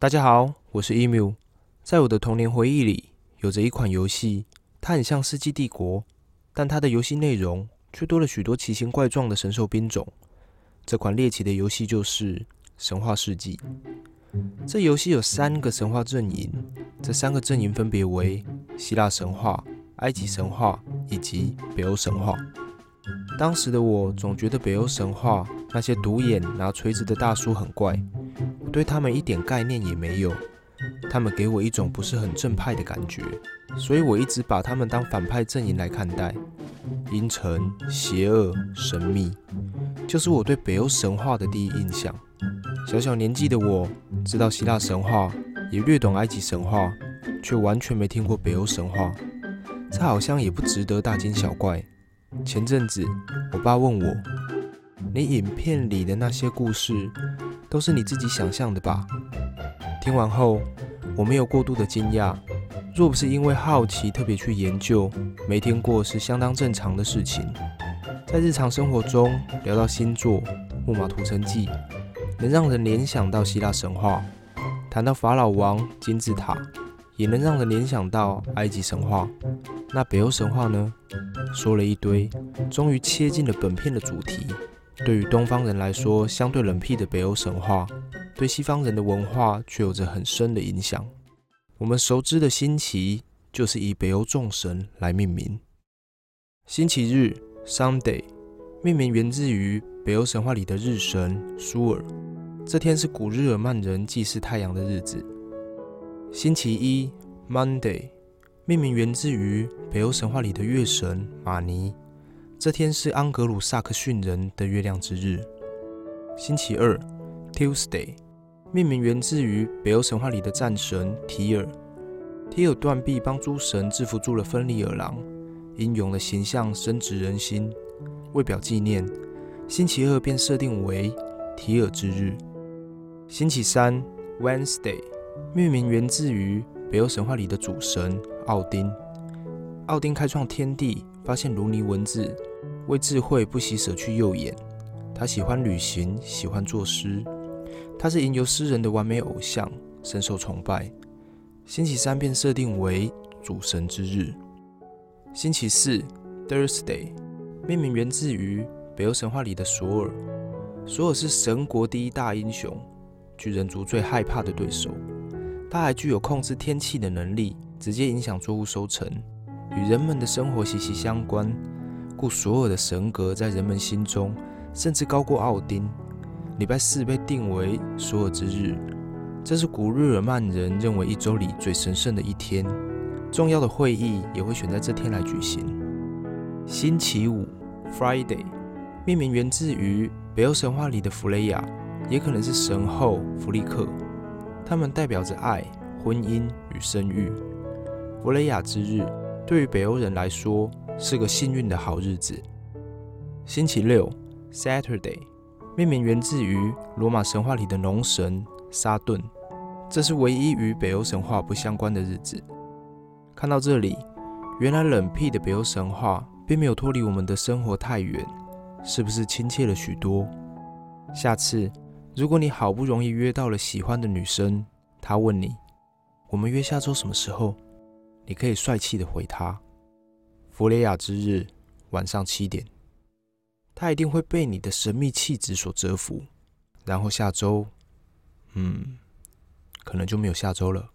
大家好，我是 emu。在我的童年回忆里，有着一款游戏，它很像《世纪帝国》，但它的游戏内容却多了许多奇形怪状的神兽兵种。这款猎奇的游戏就是《神话世纪》。这游戏有三个神话阵营，这三个阵营分别为希腊神话、埃及神话以及北欧神话。当时的我总觉得北欧神话那些独眼拿锤子的大叔很怪，对他们一点概念也没有。他们给我一种不是很正派的感觉，所以我一直把他们当反派阵营来看待。阴沉、邪恶、神秘，就是我对北欧神话的第一印象。小小年纪的我知道希腊神话，也略懂埃及神话，却完全没听过北欧神话。这好像也不值得大惊小怪。前阵子，我爸问我：“你影片里的那些故事，都是你自己想象的吧？”听完后，我没有过度的惊讶。若不是因为好奇特别去研究，没听过是相当正常的事情。在日常生活中聊到星座、木马屠城记，能让人联想到希腊神话；谈到法老王、金字塔，也能让人联想到埃及神话。那北欧神话呢？说了一堆，终于切进了本片的主题。对于东方人来说，相对冷僻的北欧神话，对西方人的文化却有着很深的影响。我们熟知的星期，就是以北欧众神来命名。星期日 （Sunday） 命名源自于北欧神话里的日神舒尔，这天是古日耳曼人祭祀太阳的日子。星期一 （Monday）。命名源自于北欧神话里的月神马尼，这天是安格鲁萨克逊人的月亮之日。星期二，Tuesday，命名源自于北欧神话里的战神提尔。提尔断臂帮诸神制服住了芬里尔狼，英勇的形象深植人心。为表纪念，星期二便设定为提尔之日。星期三，Wednesday，命名源自于北欧神话里的主神。奥丁，奥丁开创天地，发现卢尼文字，为智慧不惜舍去右眼。他喜欢旅行，喜欢作诗，他是吟游诗人的完美偶像，深受崇拜。星期三便设定为主神之日。星期四，Thursday，命名源自于北欧神话里的索尔。索尔是神国第一大英雄，巨人族最害怕的对手。他还具有控制天气的能力。直接影响作物收成，与人们的生活息息相关，故所有的神格在人们心中甚至高过奥丁。礼拜四被定为索尔之日，这是古日耳曼人认为一周里最神圣的一天，重要的会议也会选在这天来举行。星期五 （Friday） 命名源自于北欧神话里的弗雷亚，也可能是神后弗利克，他们代表着爱、婚姻与生育。弗雷亚之日对于北欧人来说是个幸运的好日子。星期六，Saturday，命名源自于罗马神话里的农神沙顿，这是唯一与北欧神话不相关的日子。看到这里，原来冷僻的北欧神话并没有脱离我们的生活太远，是不是亲切了许多？下次，如果你好不容易约到了喜欢的女生，她问你：“我们约下周什么时候？”你可以帅气的回他：“弗雷亚之日晚上七点。”他一定会被你的神秘气质所折服。然后下周，嗯，可能就没有下周了。